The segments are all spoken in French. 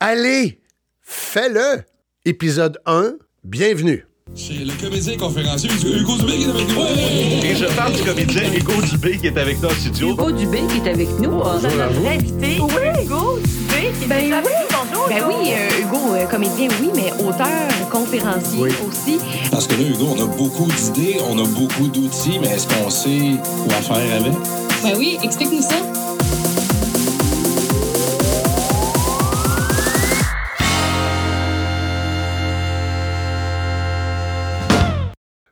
Allez, fais-le! Épisode 1, bienvenue. C'est le comédien conférencier Hugo Dubé qui est avec nous. Et je parle du comédien Hugo Dubé qui est avec nous en studio. Hugo Dubé qui est avec nous. Bonjour notre invité, Oui. Hugo Dubé, qui est Ben avec oui. nous. Bonjour, Ben oui, euh, Hugo, euh, comédien, oui, mais auteur, conférencier Oui. aussi. Parce que là, Hugo, on a beaucoup d'idées, on a beaucoup d'outils, mais est-ce qu'on sait quoi faire avec? Ben oui, explique-nous ça.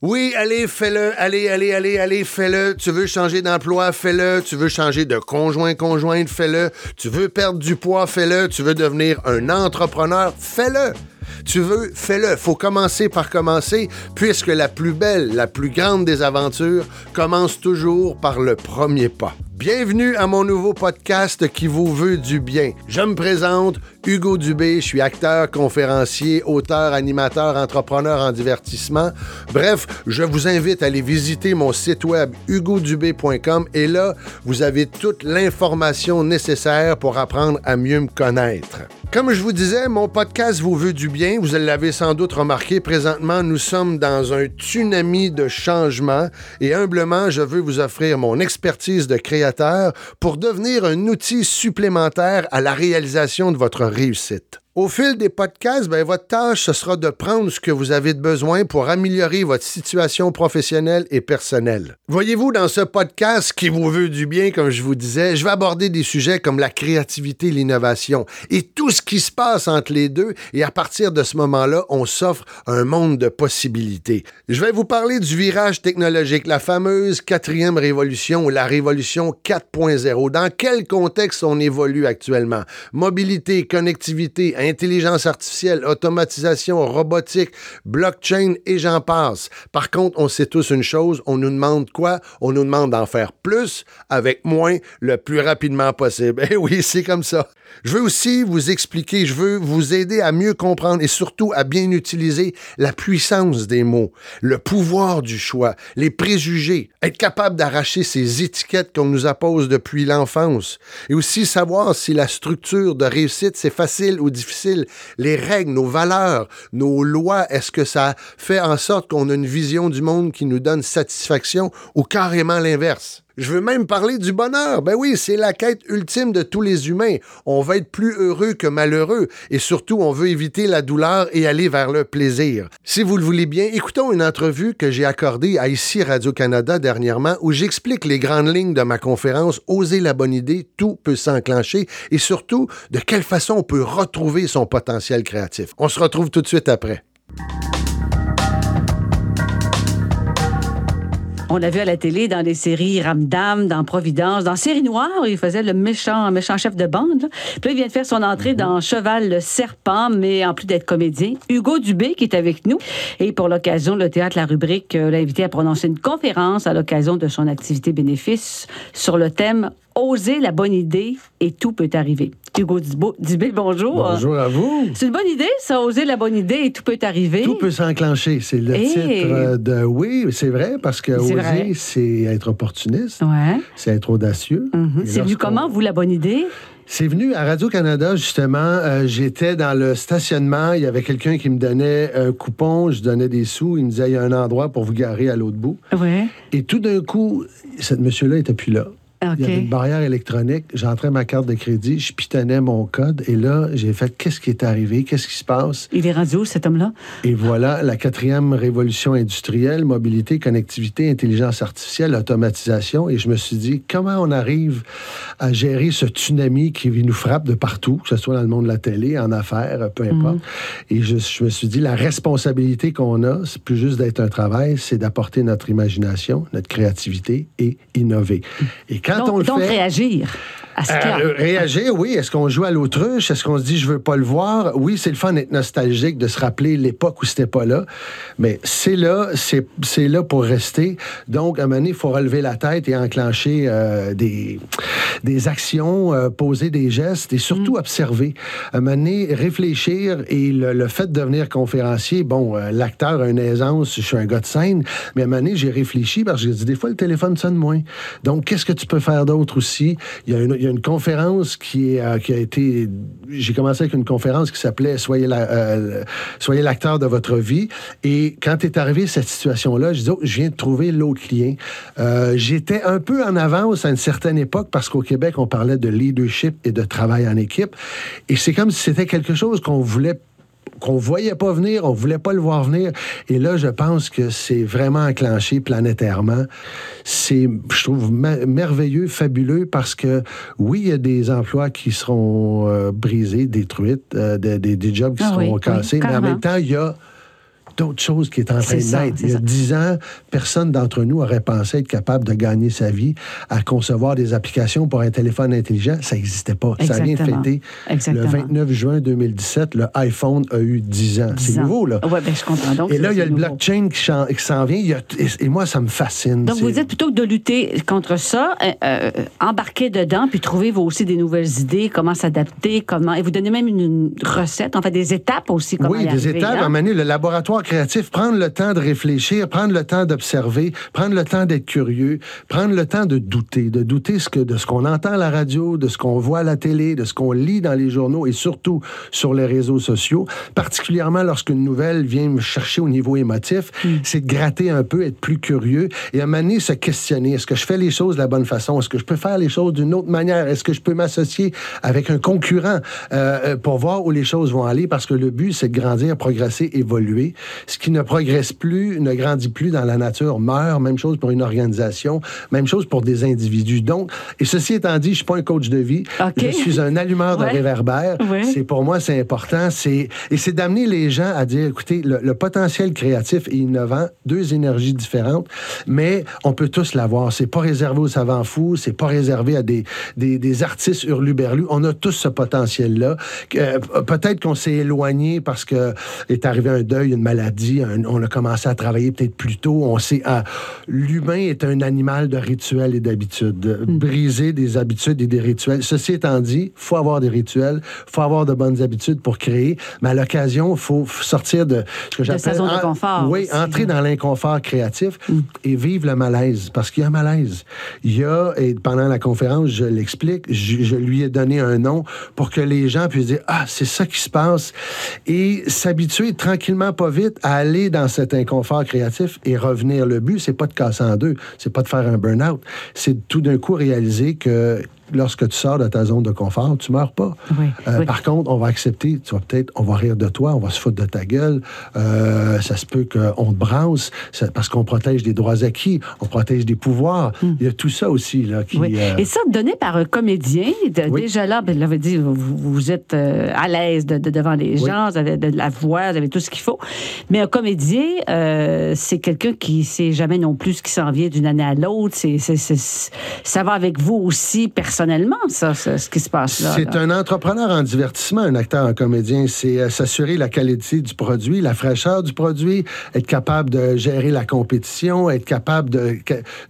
Oui, allez, fais-le. Allez, allez, allez, allez, fais-le. Tu veux changer d'emploi, fais-le. Tu veux changer de conjoint, conjointe, fais-le. Tu veux perdre du poids, fais-le. Tu veux devenir un entrepreneur, fais-le. Tu veux, fais-le. Faut commencer par commencer, puisque la plus belle, la plus grande des aventures commence toujours par le premier pas. Bienvenue à mon nouveau podcast qui vous veut du bien. Je me présente, Hugo Dubé, je suis acteur, conférencier, auteur, animateur, entrepreneur en divertissement. Bref, je vous invite à aller visiter mon site web hugodubé.com et là, vous avez toute l'information nécessaire pour apprendre à mieux me connaître. Comme je vous disais, mon podcast vous veut du bien. Vous l'avez sans doute remarqué, présentement, nous sommes dans un tsunami de changement et humblement, je veux vous offrir mon expertise de créateur pour devenir un outil supplémentaire à la réalisation de votre réussite. Au fil des podcasts, ben, votre tâche, ce sera de prendre ce que vous avez de besoin pour améliorer votre situation professionnelle et personnelle. Voyez-vous, dans ce podcast qui vous veut du bien, comme je vous disais, je vais aborder des sujets comme la créativité, l'innovation et tout ce qui se passe entre les deux. Et à partir de ce moment-là, on s'offre un monde de possibilités. Je vais vous parler du virage technologique, la fameuse quatrième révolution ou la révolution 4.0. Dans quel contexte on évolue actuellement? Mobilité, connectivité, intelligence artificielle, automatisation, robotique, blockchain et j'en passe. Par contre, on sait tous une chose, on nous demande quoi? On nous demande d'en faire plus avec moins le plus rapidement possible. Eh oui, c'est comme ça. Je veux aussi vous expliquer, je veux vous aider à mieux comprendre et surtout à bien utiliser la puissance des mots, le pouvoir du choix, les préjugés, être capable d'arracher ces étiquettes qu'on nous appose depuis l'enfance et aussi savoir si la structure de réussite c'est facile ou difficile, les règles, nos valeurs, nos lois, est-ce que ça fait en sorte qu'on a une vision du monde qui nous donne satisfaction ou carrément l'inverse? Je veux même parler du bonheur. Ben oui, c'est la quête ultime de tous les humains. On va être plus heureux que malheureux et surtout, on veut éviter la douleur et aller vers le plaisir. Si vous le voulez bien, écoutons une entrevue que j'ai accordée à ici Radio-Canada dernièrement où j'explique les grandes lignes de ma conférence Oser la bonne idée, tout peut s'enclencher et surtout de quelle façon on peut retrouver son potentiel créatif. On se retrouve tout de suite après. On l'a vu à la télé dans les séries Ramdam, dans Providence, dans Série Noire, où il faisait le méchant, méchant chef de bande. là. Puis là, il vient de faire son entrée dans Cheval le Serpent, mais en plus d'être comédien, Hugo Dubé qui est avec nous. Et pour l'occasion, le théâtre La Rubrique euh, l'a invité à prononcer une conférence à l'occasion de son activité bénéfice sur le thème Oser la bonne idée et tout peut arriver. Hugo Dubé, bonjour. Bonjour à vous. C'est une bonne idée, ça, oser la bonne idée et tout peut arriver. Tout peut s'enclencher. C'est le Eh. titre euh, de. Oui, c'est vrai, parce que oser, c'est être opportuniste, Ouais. c'est être audacieux. Mhm. C'est venu comment, vous, la bonne idée? C'est venu à Radio-Canada, justement. euh, J'étais dans le stationnement. Il y avait quelqu'un qui me donnait un coupon. Je donnais des sous. Il me disait il y a un endroit pour vous garer à l'autre bout. Ouais. Et tout d'un coup, ce monsieur-là était plus là. OK. Il y avait une barrière électronique. J'entrais ma carte de crédit, je pitonnais mon code. Et là, j'ai fait qu'est-ce qui est arrivé? Qu'est-ce qui se passe? Il est rendu où, cet homme-là? Et voilà la quatrième révolution industrielle, mobilité, connectivité, intelligence artificielle, automatisation. Et je me suis dit, comment on arrive à gérer ce tsunami qui nous frappe de partout, que ce soit dans le monde de la télé, en affaires, peu importe? Et je, je me suis dit, la responsabilité qu'on a, c'est plus juste d'être un travail, c'est d'apporter notre imagination, notre créativité et innover. Et quand donc, on le donc fait... réagir à ce. Euh, réagir, oui. Est-ce qu'on joue à l'autruche? Est-ce qu'on se dit je veux pas le voir? Oui, c'est le fun d'être nostalgique, de se rappeler l'époque où c'était pas là. Mais c'est là, c'est là pour rester. Donc, à un moment donné, il faut relever la tête et enclencher euh, des, des actions, euh, poser des gestes et surtout observer. À un moment donné, réfléchir et le, le fait de devenir conférencier, bon, l'acteur a une aisance, je suis un gars de scène, mais à un moment donné, j'ai réfléchi parce que j'ai dit des fois le téléphone sonne moins. Donc, qu'est-ce que tu peux faire d'autre aussi? Il y a une, il y a une conférence euh, qui a été. J'ai commencé avec une conférence qui s'appelait euh, Soyez l'acteur de votre vie. Et quand est arrivée cette situation-là, je dis oh, je viens de trouver l'autre lien. Euh, J'étais un peu en avance à une certaine époque parce qu'au Québec, on parlait de leadership et de travail en équipe. Et c'est comme si c'était quelque chose qu'on voulait qu'on voyait pas venir, on voulait pas le voir venir. Et là, je pense que c'est vraiment enclenché planétairement. C'est, je trouve, me- merveilleux, fabuleux, parce que oui, il y a des emplois qui seront euh, brisés, détruits, euh, des, des- des jobs qui Ah seront oui, cassés, oui, mais en même temps, il y a d'autres choses qui est en train de naître. Il y a dix ans, personne d'entre nous aurait pensé être capable de gagner sa vie à concevoir des applications pour un téléphone intelligent. Ça n'existait pas. Ça vient de fêter Exactement. le 29 juin 2017. Le iPhone a eu 10 ans. 10 C'est nouveau, là. Oui, ben, je comprends. Donc, Et là, il y a le nouveau. blockchain qui, s'en vient. Il y a- et, et moi, ça me fascine. Donc, vous dites plutôt que de lutter contre ça, euh, euh, embarquer dedans, puis trouver vous aussi des nouvelles idées, comment s'adapter, comment. Et vous donnez même une, recette, en fait, des étapes aussi, comment Oui, des étapes. hein? À un moment donné, le laboratoire créatif, prendre le temps de réfléchir, prendre le temps d'observer, prendre le temps d'être curieux, prendre le temps de douter, de douter ce que, de ce qu'on entend à la radio, de ce qu'on voit à la télé, de ce qu'on lit dans les journaux et surtout sur les réseaux sociaux, particulièrement lorsqu'une nouvelle vient me chercher au niveau émotif, Hmm. c'est de gratter un peu, être plus curieux et à un moment donné, se questionner. Est-ce que je fais les choses de la bonne façon? Est-ce que je peux faire les choses d'une autre manière? Est-ce que je peux m'associer avec un concurrent euh, euh, pour voir où les choses vont aller? Parce que le but, c'est de grandir, progresser, évoluer. Ce qui ne progresse plus, ne grandit plus dans la nature, meurt. Même chose pour une organisation, même chose pour des individus. Donc, et ceci étant dit, je suis pas un coach de vie. Je suis un allumeur de Ouais. réverbère. Ouais. C'est pour moi, c'est important. C'est et c'est d'amener les gens à dire, écoutez, le, le potentiel créatif et innovant, deux énergies différentes, mais on peut tous l'avoir. C'est pas réservé aux savants fous, c'est pas réservé à des, des, des artistes hurluberlus. On a tous ce potentiel-là. Euh, peut-être qu'on s'est éloigné parce que est arrivé un deuil, une maladie, un- on a commencé à travailler peut-être plus tôt. On sait, ah, l'humain est un animal de rituels et d'habitudes. Briser des habitudes et des rituels. Ceci étant dit, faut avoir des rituels, faut avoir de bonnes habitudes pour créer, mais à l'occasion, faut sortir de ce que j'appelle de en- confort Oui, aussi, entrer là. dans l'inconfort créatif et vivre le malaise, parce qu'il y a un malaise. Il y a, et pendant la conférence, je l'explique, je, je lui ai donné un nom pour que les gens puissent dire, ah, c'est ça qui se passe, et s'habituer tranquillement, pas vite, à aller dans cet inconfort créatif et revenir. Le but, c'est pas de casser en deux, c'est pas de faire un burn-out, c'est tout d'un coup réaliser que lorsque tu sors de ta zone de confort, tu meurs pas. Oui, Euh, oui. Par contre, on va accepter, tu vas peut-être, on va rire de toi, on va se foutre de ta gueule, euh, ça se peut qu'on te brasse, parce qu'on protège des droits acquis, on protège des pouvoirs. Il y a tout ça aussi, là, qui... Hmm. Oui. euh, Et ça, donné par un comédien, de- déjà là, ben, l'avait dit, vous, vous êtes à l'aise de, de- devant les gens, vous avez de la voix, vous avez tout ce qu'il faut. Mais un comédien, c'est quelqu'un qui sait jamais non plus ce qui s'en vient d'une année à l'autre. C'est- ça va avec vous aussi personnellement, ça, ce qui se passe là. C'est un entrepreneur en divertissement, un acteur, un comédien. C'est euh, s'assurer la qualité du produit, la fraîcheur du produit, être capable de gérer la compétition, être capable de,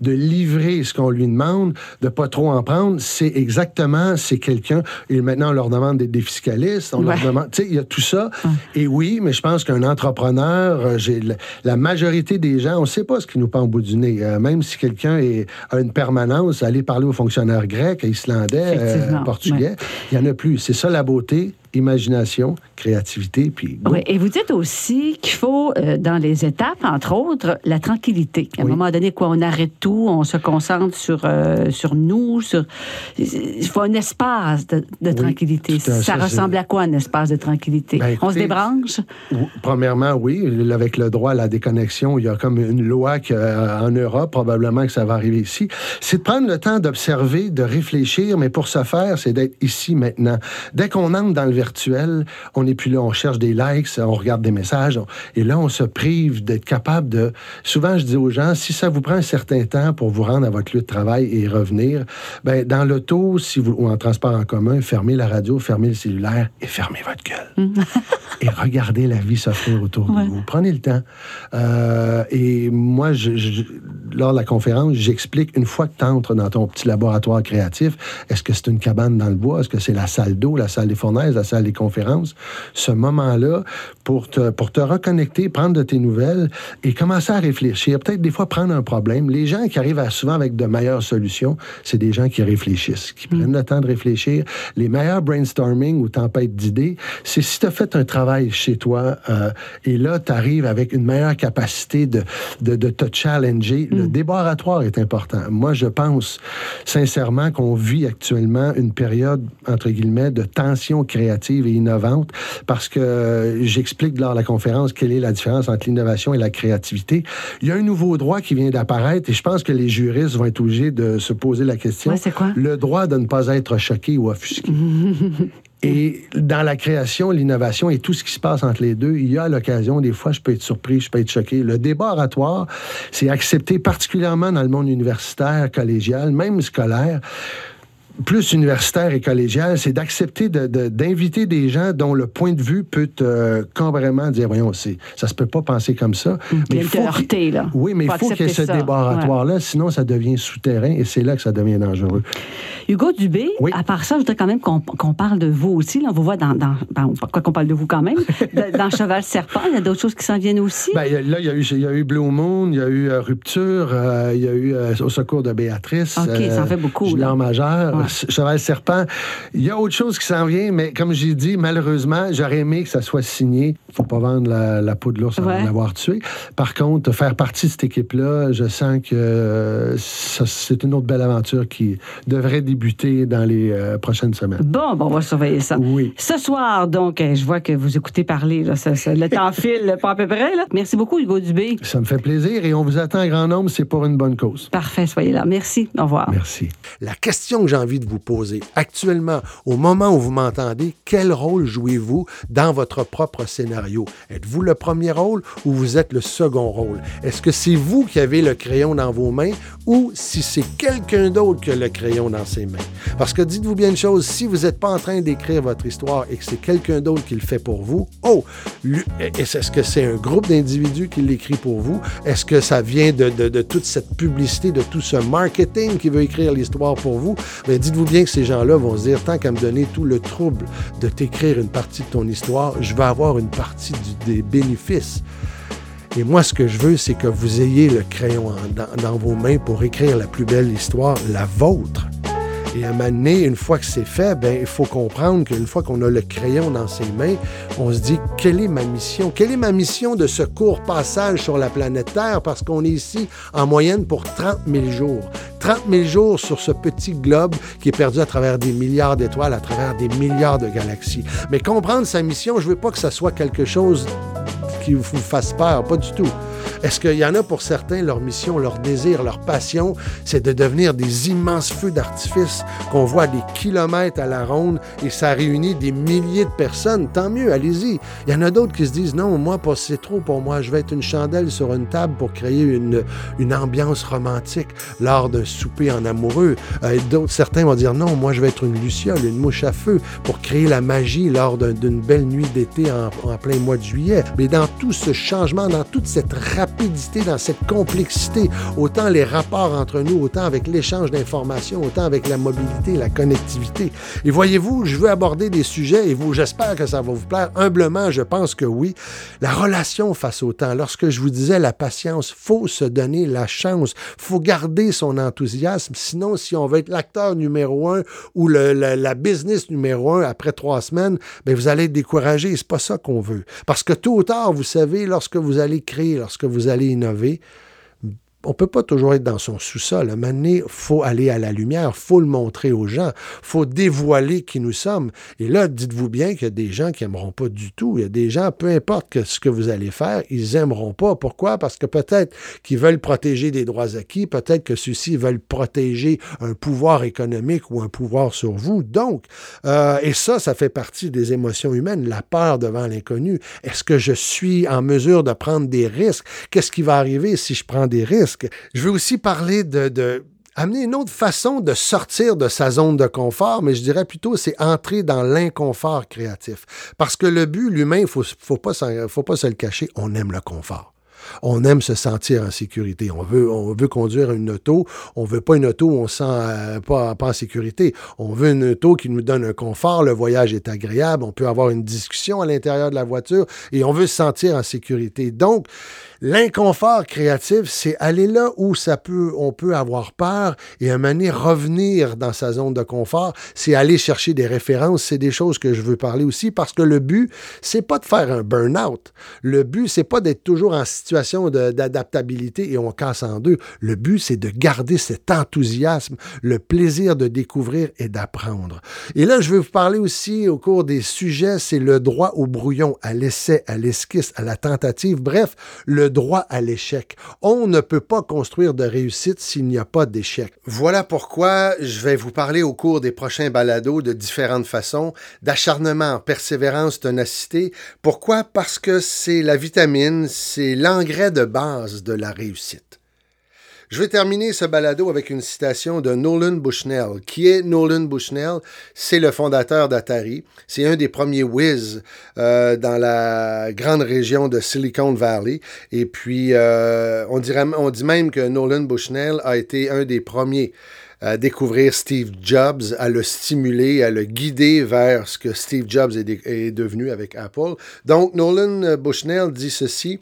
livrer ce qu'on lui demande, de pas trop en prendre. C'est exactement, c'est quelqu'un. Et maintenant, on leur demande d'être des fiscalistes. On leur demande, tu sais, il y a tout ça. Et oui, mais je pense qu'un entrepreneur, euh, j'ai la, la majorité des gens, on ne sait pas ce qui nous pend au bout du nez. Euh, même si quelqu'un est, a une permanence, aller parler aux fonctionnaires grecs, islandais, euh, portugais, il n'y en a plus. C'est ça la beauté, imagination, créativité, puis. Oui, et vous dites aussi qu'il faut, euh, dans les étapes, entre autres, la tranquillité. À un Oui. moment donné, quoi, on arrête tout, on se concentre sur, euh, sur nous, sur... Il faut un espace de, de Oui, tranquillité. Ça, ressemble à quoi, un espace de tranquillité? Ben, on se débranche? Premièrement, oui, avec le droit à la déconnexion, il y a comme une loi que, euh, Europe, probablement que ça va arriver ici. C'est de prendre le temps d'observer, de réfléchir, mais pour ce faire, c'est d'être ici maintenant. Dès qu'on entre dans le virtuel, on n'est plus là, on cherche des likes, on regarde des messages, on- et là, on se prive d'être capable de... Souvent, je dis aux gens, si ça vous prend un certain temps pour vous rendre à votre lieu de travail et revenir, ben, dans l'auto, si vous, ou en transport en commun, fermez la radio, fermez le cellulaire et fermez votre gueule et regardez la vie s'offrir autour de vous. Prenez le temps. Euh, et moi, je, je- lors de la conférence, j'explique une fois que tu entres dans ton petit laboratoire créatif, est-ce que c'est une cabane dans le bois? Est-ce que c'est la salle d'eau, la salle des fournaises, la salle des conférences, ce moment-là pour te, pour te reconnecter, prendre de tes nouvelles et commencer à réfléchir. Peut-être des fois prendre un problème. Les gens qui arrivent à, souvent avec de meilleures solutions, c'est des gens qui réfléchissent, qui prennent le temps de réfléchir. Les meilleurs brainstorming ou tempêtes d'idées, c'est si tu as fait un travail chez toi euh, et là, tu arrives avec une meilleure capacité de, de, de te challenger. Le débarratoire est important. Moi, je pense sincèrement qu'on vit actuellement une période, entre guillemets, de tension créative et innovante parce que j'explique lors de la conférence quelle est la différence entre l'innovation et la créativité. Il y a un nouveau droit qui vient d'apparaître et je pense que les juristes vont être obligés de se poser la question. Ouais, quoi? Le droit de ne pas être choqué ou offusqué. Et dans la création, l'innovation et tout ce qui se passe entre les deux, il y a l'occasion, des fois, je peux être surpris, je peux être choqué. Le débat oratoire, c'est accepté particulièrement dans le monde universitaire, collégial, même scolaire plus universitaire et collégial, c'est d'accepter de- de- d'inviter des gens dont le point de vue peut te carrément dire, voyons, ça se peut pas penser comme ça. Puis il faut heurter, là. Oui, mais il Faut qu'il y ait ce accepter ça. débat oratoire-là, sinon ça devient souterrain et c'est là que ça devient dangereux. Hugo Dubé, Oui. à part ça, je voudrais quand même qu'on parle de vous aussi. Là, on vous voit dans. dans ben, quoi qu'on parle de vous quand même. dans Cheval Serpent, il y a d'autres choses qui s'en viennent aussi. Ben, là, il y, a eu, il y a eu Blue Moon, il y a eu euh, Rupture, euh, il y a eu euh, Au secours de Béatrice. OK, ça en fait beaucoup, là. Majeur, Ouais. Ch- Cheval Serpent. Il y a autre chose qui s'en vient, mais comme j'ai dit, malheureusement, j'aurais aimé que ça soit signé. faut pas vendre la, la peau de l'ours avant Ouais. de l'avoir tué. Par contre, faire partie de cette équipe-là, je sens que euh, c'est une autre belle aventure qui devrait débuter dans les euh, prochaines semaines. Bon, bon, on va surveiller ça. Oui. Ce soir, donc, euh, je vois que vous écoutez parler. Là, ça- ça- le temps file pas à peu près. Là. Merci beaucoup, Hugo Dubé. Ça me fait plaisir et on vous attend en grand nombre, c'est pour une bonne cause. Parfait, soyez là. Merci. Au revoir. Merci. La question que j'ai envie de vous poser, actuellement, au moment où vous m'entendez, quel rôle jouez-vous dans votre propre scénario? Êtes-vous le premier rôle ou vous êtes le second rôle? Est-ce que c'est vous qui avez le crayon dans vos mains ou si c'est quelqu'un d'autre qui a le crayon dans ses mains? Parce que dites-vous bien une chose, si vous n'êtes pas en train d'écrire votre histoire et que c'est quelqu'un d'autre qui le fait pour vous, oh, est-ce que c'est un groupe d'individus qui l'écrit pour vous? Est-ce que ça vient de- de toute cette publicité, de tout ce marketing qui veut écrire l'histoire pour vous? Dites-vous bien que ces gens-là vont se dire, tant qu'à me donner tout le trouble de t'écrire une partie de ton histoire, je vais avoir une partie des bénéfices. Et moi, ce que je veux, c'est que vous ayez le crayon dans vos mains pour écrire la plus belle histoire, la vôtre. Et à un moment donné, une fois que c'est fait, ben, il faut comprendre qu'une fois qu'on a le crayon dans ses mains, on se dit quelle est ma mission? Quelle est ma mission de ce court passage sur la planète Terre? Parce qu'on est ici en moyenne pour 30 000 jours. 30 000 jours sur ce petit globe qui est perdu à travers des milliards d'étoiles, à travers des milliards de galaxies. Mais comprendre sa mission, je veux pas que ça soit quelque chose qui vous fasse peur, pas du tout. Est-ce qu'il y en a pour certains, leur mission, leur désir, leur passion, c'est de devenir des immenses feux d'artifice qu'on voit des kilomètres à la ronde et ça réunit des milliers de personnes? Tant mieux, allez-y. Il y en a d'autres qui se disent non, moi, c'est trop pour moi. Je vais être une chandelle sur une table pour créer une, ambiance romantique lors d'un souper en amoureux. Euh, d'autres, certains vont dire non, moi, je vais être une luciole, une mouche à feu pour créer la magie lors d'un- d'une belle nuit d'été en, en plein mois de juillet. Mais dans tout ce changement, dans toute cette rapidité, dans cette complexité, autant les rapports entre nous, autant avec l'échange d'informations, autant avec la mobilité, la connectivité. Et voyez-vous, je veux aborder des sujets et vous, j'espère que ça va vous plaire. Humblement, je pense que oui. La relation face au temps. Lorsque je vous disais la patience, faut se donner la chance, faut garder son enthousiasme. Sinon, si on veut être l'acteur numéro un ou le- la, business numéro un après trois semaines, ben vous allez être découragé. C'est pas ça qu'on veut. Parce que tôt ou tard, vous savez, lorsque vous allez créer, lorsque vous allez innover, on peut pas toujours être dans son sous-sol. À un faut aller à la lumière, faut le montrer aux gens, faut dévoiler qui nous sommes. Et là, dites-vous bien qu'il y a des gens qui aimeront pas du tout. Il y a des gens, peu importe que ce que vous allez faire, ils aimeront pas. Pourquoi? Parce que peut-être qu'ils veulent protéger des droits acquis, peut-être que ceux-ci veulent protéger un pouvoir économique ou un pouvoir sur vous. Donc, euh, et ça, ça fait partie des émotions humaines, la peur devant l'inconnu. Est-ce que je suis en mesure de prendre des risques? Qu'est-ce qui va arriver si je prends des risques? Je veux aussi parler de, amener une autre façon de sortir de sa zone de confort, mais je dirais plutôt c'est entrer dans l'inconfort créatif. Parce que le but, l'humain, il faut, faut pas, se le cacher, on aime le confort. On aime se sentir en sécurité. On veut, veut conduire une auto. On veut pas une auto où on se sent euh, pas, pas en sécurité. On veut une auto qui nous donne un confort. Le voyage est agréable. On peut avoir une discussion à l'intérieur de la voiture et on veut se sentir en sécurité. Donc, L'inconfort créatif, c'est aller là où ça peut, on peut avoir peur et à un moment donné, revenir dans sa zone de confort. C'est aller chercher des références. C'est des choses que je veux parler aussi parce que le but, c'est pas de faire un burn-out. Le but, c'est pas d'être toujours en situation d'adaptabilité et on casse en deux. Le but, c'est de garder cet enthousiasme, le plaisir de découvrir et d'apprendre. Et là, je vais vous parler aussi au cours des sujets, c'est le droit au brouillon, à l'essai, à l'esquisse, à la tentative. Bref, le droit à l'échec. On ne peut pas construire de réussite s'il n'y a pas d'échec. Voilà pourquoi je vais vous parler au cours des prochains balados de différentes façons d'acharnement, persévérance, ténacité. Pourquoi? Parce que c'est la vitamine, c'est l'engrais de base de la réussite. Je vais terminer ce balado avec une citation de Nolan Bushnell. Qui est Nolan Bushnell? C'est le fondateur d'Atari. C'est un des premiers whiz euh, dans la grande région de Silicon Valley. Et puis, euh, on, dirait, on dit même que Nolan Bushnell a été un des premiers à découvrir Steve Jobs, à le stimuler, à le guider vers ce que Steve Jobs est, est devenu avec Apple. Donc, Nolan Bushnell dit ceci.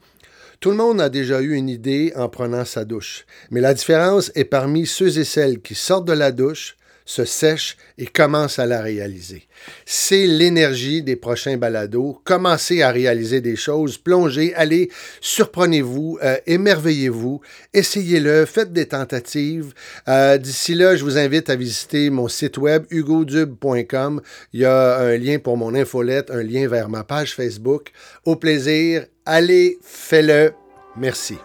Tout le monde a déjà eu une idée en prenant sa douche, mais la différence est parmi ceux et celles qui sortent de la douche, se sèchent et commencent à la réaliser. C'est l'énergie des prochains balados. Commencez à réaliser des choses, plongez, allez, surprenez-vous, euh, émerveillez-vous, essayez-le, faites des tentatives. Euh, d'ici là, je vous invite à visiter mon site web hugodube.com. Il y a un lien pour mon infolette, un lien vers ma page Facebook. Au plaisir, allez, faites-le. Merci.